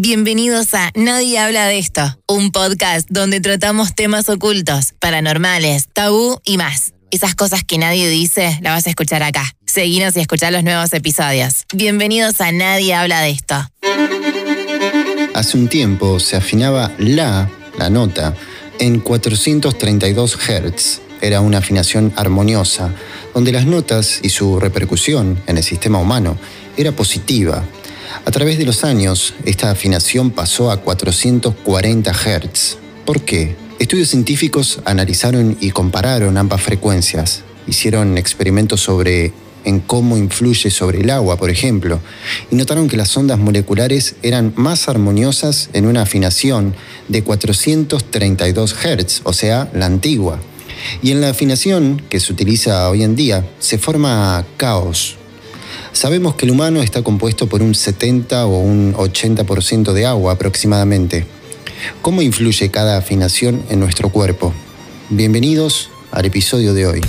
Bienvenidos a Nadie habla de esto, un podcast donde tratamos temas ocultos, paranormales, tabú y más. Esas cosas que nadie dice, las vas a escuchar acá. Seguinos y escuchar los nuevos episodios. Bienvenidos a Nadie habla de esto. Hace un tiempo se afinaba la, la nota, en 432 Hz. Era una afinación armoniosa, donde las notas y su repercusión en el sistema humano era positiva. A través de los años, esta afinación pasó a 440 Hz. ¿Por qué? Estudios científicos analizaron y compararon ambas frecuencias. Hicieron experimentos sobre en cómo influye sobre el agua, por ejemplo, y notaron que las ondas moleculares eran más armoniosas en una afinación de 432 Hz, o sea, la antigua. Y en la afinación que se utiliza hoy en día se forma caos. Sabemos que el humano está compuesto por un 70 o un 80% de agua aproximadamente. ¿Cómo influye cada afinación en nuestro cuerpo? Bienvenidos al episodio de hoy.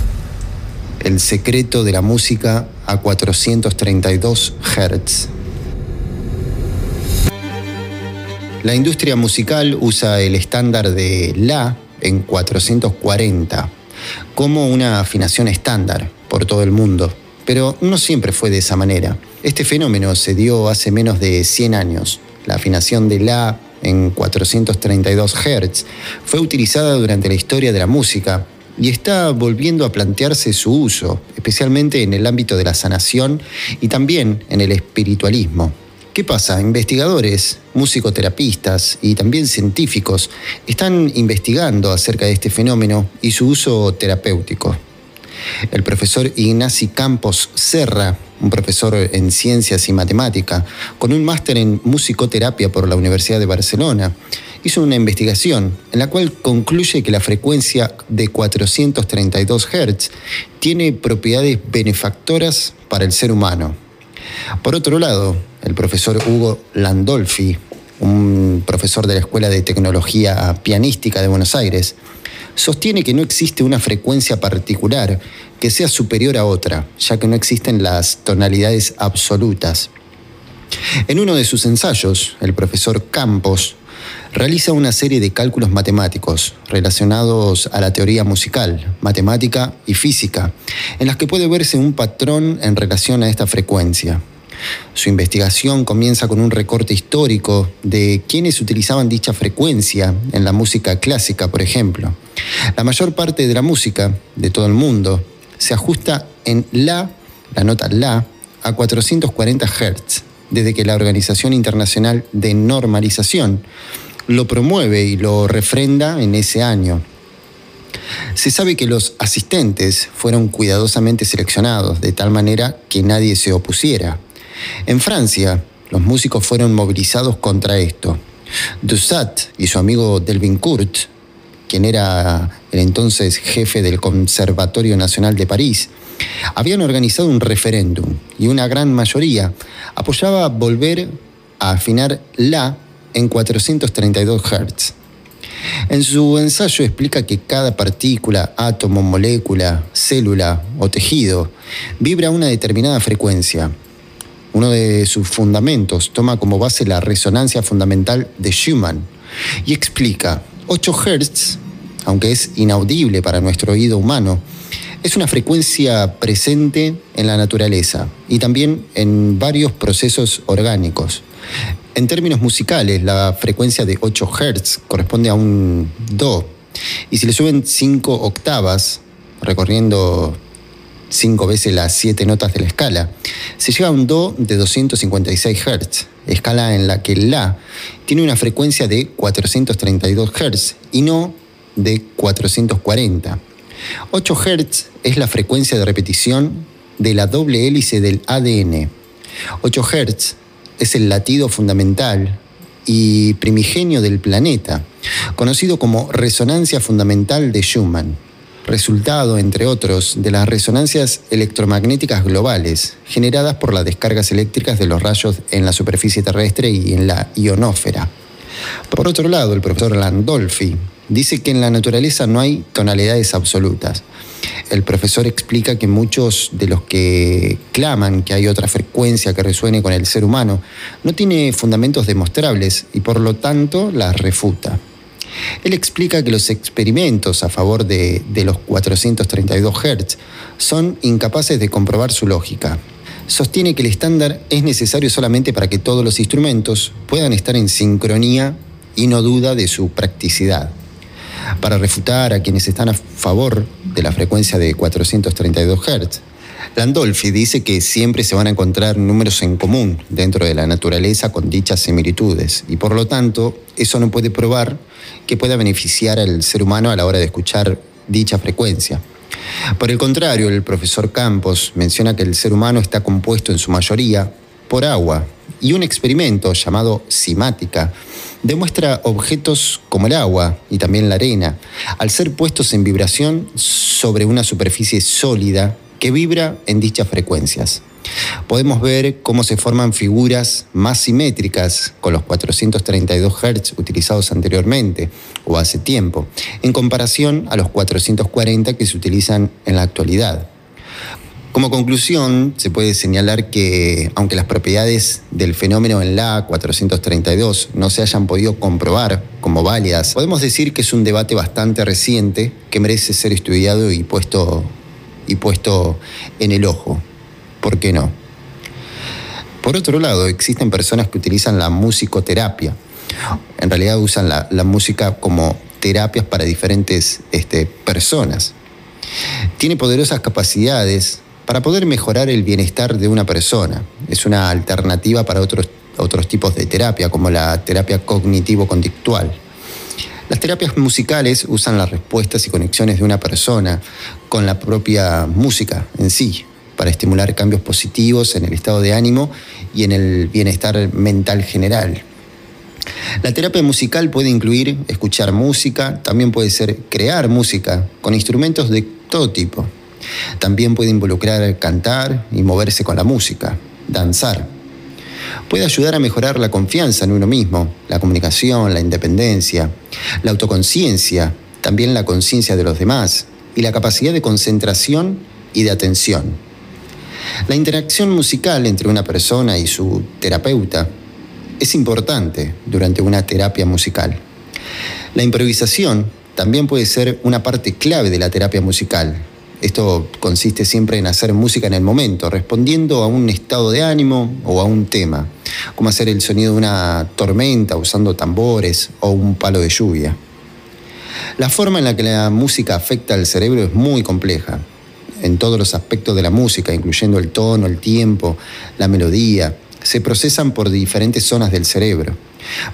El secreto de la música a 432 Hz. La industria musical usa el estándar de La en 440 como una afinación estándar por todo el mundo, pero no siempre fue de esa manera. Este fenómeno se dio hace menos de 100 años. La afinación de La en 432 Hz fue utilizada durante la historia de la música y está volviendo a plantearse su uso, especialmente en el ámbito de la sanación y también en el espiritualismo. ¿Qué pasa? Investigadores, musicoterapistas y también científicos están investigando acerca de este fenómeno y su uso terapéutico. El profesor Ignasi Campos Serra, un profesor en ciencias y matemática, con un máster en musicoterapia por la Universidad de Barcelona, hizo una investigación en la cual concluye que la frecuencia de 432 Hz tiene propiedades benefactoras para el ser humano. Por otro lado, el profesor Hugo Landolfi, un profesor de la Escuela de Tecnología Pianística de Buenos Aires, sostiene que no existe una frecuencia particular que sea superior a otra, ya que no existen las tonalidades absolutas. En uno de sus ensayos, el profesor Campos realiza una serie de cálculos matemáticos relacionados a la teoría musical, matemática y física, en las que puede verse un patrón en relación a esta frecuencia. Su investigación comienza con un recorte histórico de quienes utilizaban dicha frecuencia en la música clásica, por ejemplo. La mayor parte de la música de todo el mundo se ajusta en La, la nota La, a 440 Hz, desde que la Organización Internacional de Normalización lo promueve y lo refrenda en ese año. Se sabe que los asistentes fueron cuidadosamente seleccionados de tal manera que nadie se opusiera. En Francia, los músicos fueron movilizados contra esto. Dussat y su amigo Delvin Kurt, quien era el entonces jefe del Conservatorio Nacional de París, habían organizado un referéndum y una gran mayoría apoyaba volver a afinar la en 432 Hz. En su ensayo explica que cada partícula, átomo, molécula, célula o tejido vibra a una determinada frecuencia. Uno de sus fundamentos toma como base la resonancia fundamental de Schumann y explica 8 Hz, aunque es inaudible para nuestro oído humano, es una frecuencia presente en la naturaleza y también en varios procesos orgánicos. En términos musicales, la frecuencia de 8 Hz corresponde a un Do. Y si le suben 5 octavas, recorriendo 5 veces las 7 notas de la escala, se llega a un Do de 256 Hz, escala en la que La tiene una frecuencia de 432 Hz y no de 440. 8 Hz es la frecuencia de repetición de la doble hélice del ADN. 8 Hz es el latido fundamental y primigenio del planeta, conocido como resonancia fundamental de Schumann, resultado, entre otros, de las resonancias electromagnéticas globales generadas por las descargas eléctricas de los rayos en la superficie terrestre y en la ionósfera. Por otro lado, el profesor Landolfi Dice que en la naturaleza no hay tonalidades absolutas. El profesor explica que muchos de los que claman que hay otra frecuencia que resuene con el ser humano no tiene fundamentos demostrables y por lo tanto las refuta. Él explica que los experimentos a favor de, de los 432 Hz son incapaces de comprobar su lógica. Sostiene que el estándar es necesario solamente para que todos los instrumentos puedan estar en sincronía y no duda de su practicidad. Para refutar a quienes están a favor de la frecuencia de 432 Hz, Landolfi dice que siempre se van a encontrar números en común dentro de la naturaleza con dichas similitudes y por lo tanto eso no puede probar que pueda beneficiar al ser humano a la hora de escuchar dicha frecuencia. Por el contrario, el profesor Campos menciona que el ser humano está compuesto en su mayoría por agua y un experimento llamado simática demuestra objetos como el agua y también la arena, al ser puestos en vibración sobre una superficie sólida que vibra en dichas frecuencias. Podemos ver cómo se forman figuras más simétricas con los 432 Hz utilizados anteriormente o hace tiempo, en comparación a los 440 que se utilizan en la actualidad. Como conclusión, se puede señalar que, aunque las propiedades del fenómeno en la 432 no se hayan podido comprobar como válidas, podemos decir que es un debate bastante reciente que merece ser estudiado y puesto, y puesto en el ojo. ¿Por qué no? Por otro lado, existen personas que utilizan la musicoterapia. En realidad usan la, música como terapias para diferentes este, personas. Tiene poderosas capacidades para poder mejorar el bienestar de una persona. Es una alternativa para otros, otros tipos de terapia, como la terapia cognitivo-conductual. Las terapias musicales usan las respuestas y conexiones de una persona con la propia música en sí, para estimular cambios positivos en el estado de ánimo y en el bienestar mental general. La terapia musical puede incluir escuchar música, también puede ser crear música con instrumentos de todo tipo. También puede involucrar cantar y moverse con la música, danzar. Puede ayudar a mejorar la confianza en uno mismo, la comunicación, la independencia, la autoconciencia, también la conciencia de los demás y la capacidad de concentración y de atención. La interacción musical entre una persona y su terapeuta es importante durante una terapia musical. La improvisación también puede ser una parte clave de la terapia musical, esto consiste siempre en hacer música en el momento, respondiendo a un estado de ánimo o a un tema, como hacer el sonido de una tormenta usando tambores o un palo de lluvia. La forma en la que la música afecta al cerebro es muy compleja, en todos los aspectos de la música, incluyendo el tono, el tiempo, la melodía, se procesan por diferentes zonas del cerebro.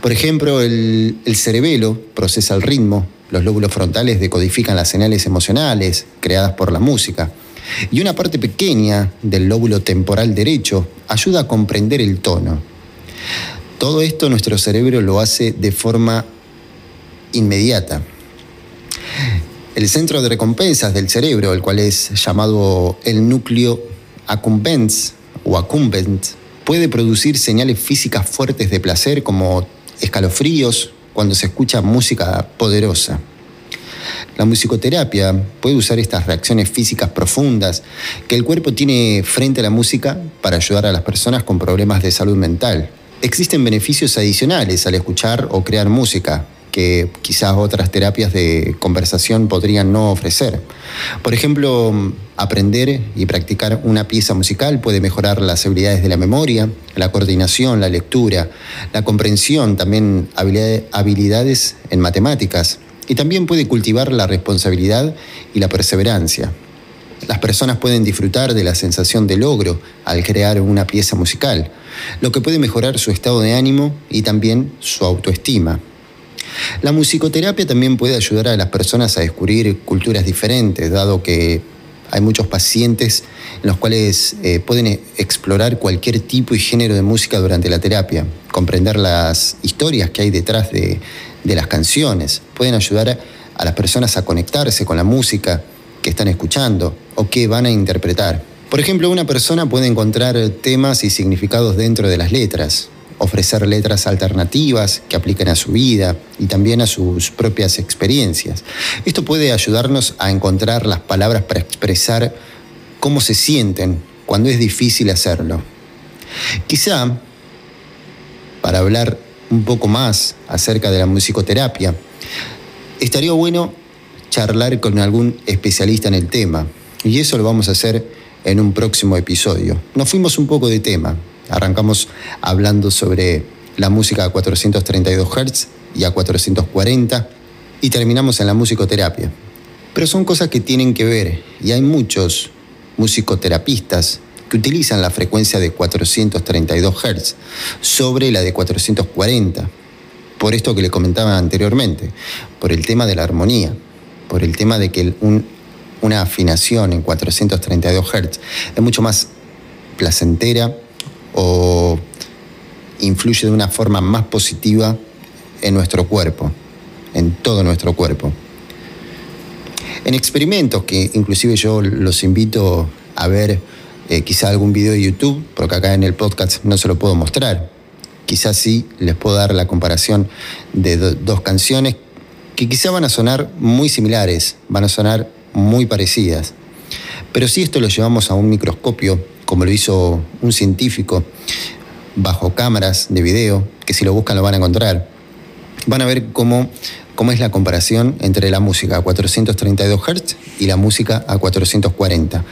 Por ejemplo, el, el cerebelo procesa el ritmo, los lóbulos frontales decodifican las señales emocionales creadas por la música. Y una parte pequeña del lóbulo temporal derecho ayuda a comprender el tono. Todo esto nuestro cerebro lo hace de forma inmediata. El centro de recompensas del cerebro, el cual es llamado el núcleo accumbens o accumbent, puede producir señales físicas fuertes de placer como escalofríos, cuando se escucha música poderosa. La musicoterapia puede usar estas reacciones físicas profundas que el cuerpo tiene frente a la música para ayudar a las personas con problemas de salud mental. Existen beneficios adicionales al escuchar o crear música, que quizás otras terapias de conversación podrían no ofrecer. Por ejemplo, aprender y practicar una pieza musical puede mejorar las habilidades de la memoria, la coordinación, la lectura, la comprensión, también habilidades en matemáticas y también puede cultivar la responsabilidad y la perseverancia. Las personas pueden disfrutar de la sensación de logro al crear una pieza musical, lo que puede mejorar su estado de ánimo y también su autoestima. La musicoterapia también puede ayudar a las personas a descubrir culturas diferentes, dado que hay muchos pacientes en los cuales eh, pueden explorar cualquier tipo y género de música durante la terapia, comprender las historias que hay detrás de, las canciones, pueden ayudar a, a las personas a conectarse con la música que están escuchando o que van a interpretar. Por ejemplo, una persona puede encontrar temas y significados dentro de las letras, ofrecer letras alternativas que apliquen a su vida y también a sus propias experiencias. Esto puede ayudarnos a encontrar las palabras para expresar cómo se sienten cuando es difícil hacerlo. Quizá, para hablar un poco más acerca de la musicoterapia, estaría bueno charlar con algún especialista en el tema. Y eso lo vamos a hacer en un próximo episodio. Nos fuimos un poco de tema, Arrancamos hablando sobre la música a 432 Hz y a 440 y terminamos en la musicoterapia. Pero son cosas que tienen que ver y hay muchos musicoterapistas que utilizan la frecuencia de 432 Hz sobre la de 440. Por esto que le comentaba anteriormente, por el tema de la armonía, por el tema de que una afinación en 432 Hz es mucho más placentera o influye de una forma más positiva en nuestro cuerpo, en todo nuestro cuerpo. En experimentos que inclusive yo los invito a ver eh, quizá algún video de YouTube, porque acá en el podcast no se lo puedo mostrar. Quizás sí les puedo dar la comparación de dos canciones que quizá van a sonar muy similares, van a sonar muy parecidas. Pero si esto lo llevamos a un microscopio como lo hizo un científico, bajo cámaras de video, que si lo buscan lo van a encontrar. Van a ver cómo, cómo es la comparación entre la música a 432 Hz y la música a 440.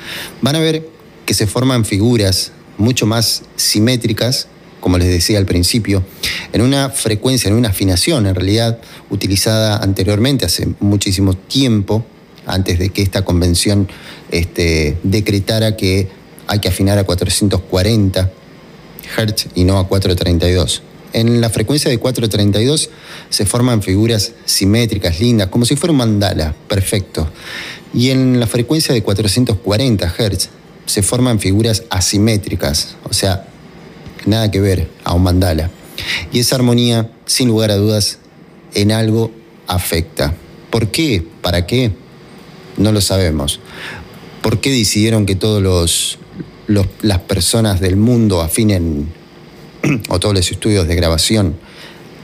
Van a ver que se forman figuras mucho más simétricas, como les decía al principio, en una frecuencia, en una afinación en realidad utilizada anteriormente, hace muchísimo tiempo, antes de que esta convención este, decretara que hay que afinar a 440 Hz y no a 432. En la frecuencia de 432 se forman figuras simétricas, lindas, como si fuera un mandala, perfecto. Y en la frecuencia de 440 Hz se forman figuras asimétricas, o sea, nada que ver a un mandala. Y esa armonía, sin lugar a dudas, en algo afecta. ¿Por qué? ¿Para qué? No lo sabemos. ¿Por qué decidieron que todos los, las personas del mundo afinen, o todos los estudios de grabación,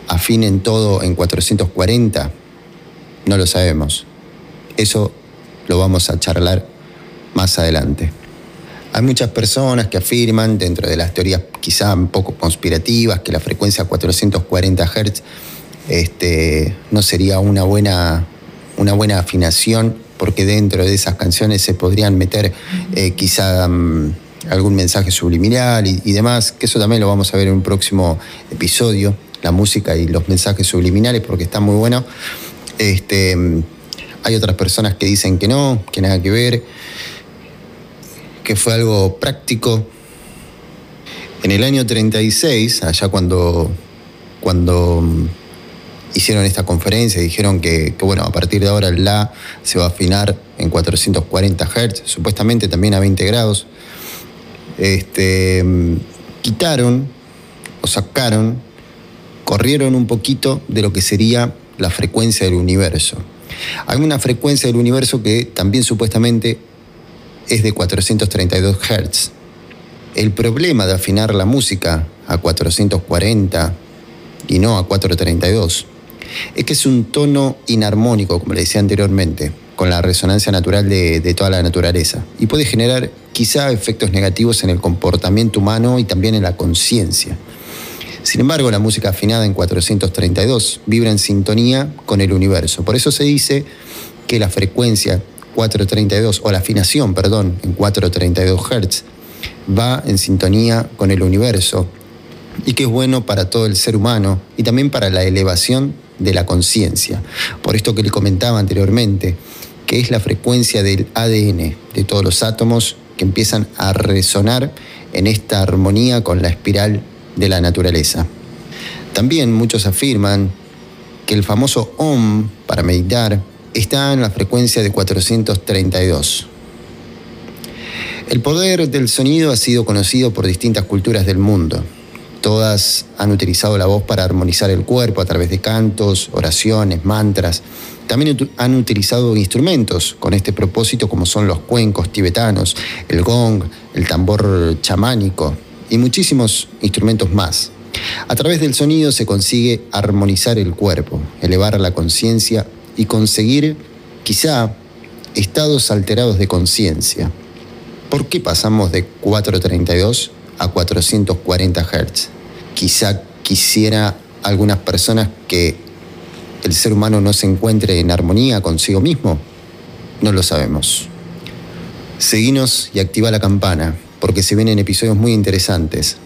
afinen todo en 440? No lo sabemos. Eso lo vamos a charlar más adelante. Hay muchas personas que afirman, dentro de las teorías quizá un poco conspirativas, que la frecuencia 440 Hz este, no sería una buena, una buena afinación, porque dentro de esas canciones se podrían meter eh, quizá... Mm, algún mensaje subliminal y, demás, que eso también lo vamos a ver en un próximo episodio, la música y los mensajes subliminales, porque está muy bueno. Este, hay otras personas que dicen que no, que nada que ver, que fue algo práctico. En el año 36, allá cuando, cuando hicieron esta conferencia, dijeron que, que, bueno, a partir de ahora el La se va a afinar en 440 Hz, supuestamente también a 20 grados este, quitaron o sacaron, corrieron un poquito de lo que sería la frecuencia del universo. Hay una frecuencia del universo que también supuestamente es de 432 Hz. El problema de afinar la música a 440 y no a 432 es que es un tono inarmónico, como le decía anteriormente con la resonancia natural de, toda la naturaleza y puede generar quizá efectos negativos en el comportamiento humano y también en la conciencia. Sin embargo, la música afinada en 432 vibra en sintonía con el universo. Por eso se dice que la frecuencia 432, o la afinación, perdón, en 432 Hz, va en sintonía con el universo y que es bueno para todo el ser humano y también para la elevación de la conciencia. Por esto que le comentaba anteriormente, que es la frecuencia del ADN, de todos los átomos que empiezan a resonar en esta armonía con la espiral de la naturaleza. También muchos afirman que el famoso OM para meditar está en la frecuencia de 432. El poder del sonido ha sido conocido por distintas culturas del mundo. Todas han utilizado la voz para armonizar el cuerpo a través de cantos, oraciones, mantras. También han utilizado instrumentos con este propósito como son los cuencos tibetanos, el gong, el tambor chamánico y muchísimos instrumentos más. A través del sonido se consigue armonizar el cuerpo, elevar la conciencia y conseguir quizá estados alterados de conciencia. ¿Por qué pasamos de 432 a 440 Hz? Quizá quisiera algunas personas que el ser humano no se encuentre en armonía consigo mismo. No lo sabemos. Seguinos y activa la campana, porque se vienen episodios muy interesantes.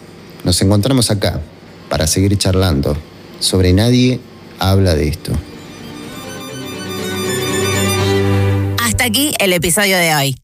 Nos encontramos acá para seguir charlando sobre nadie habla de esto. Hasta aquí el episodio de hoy.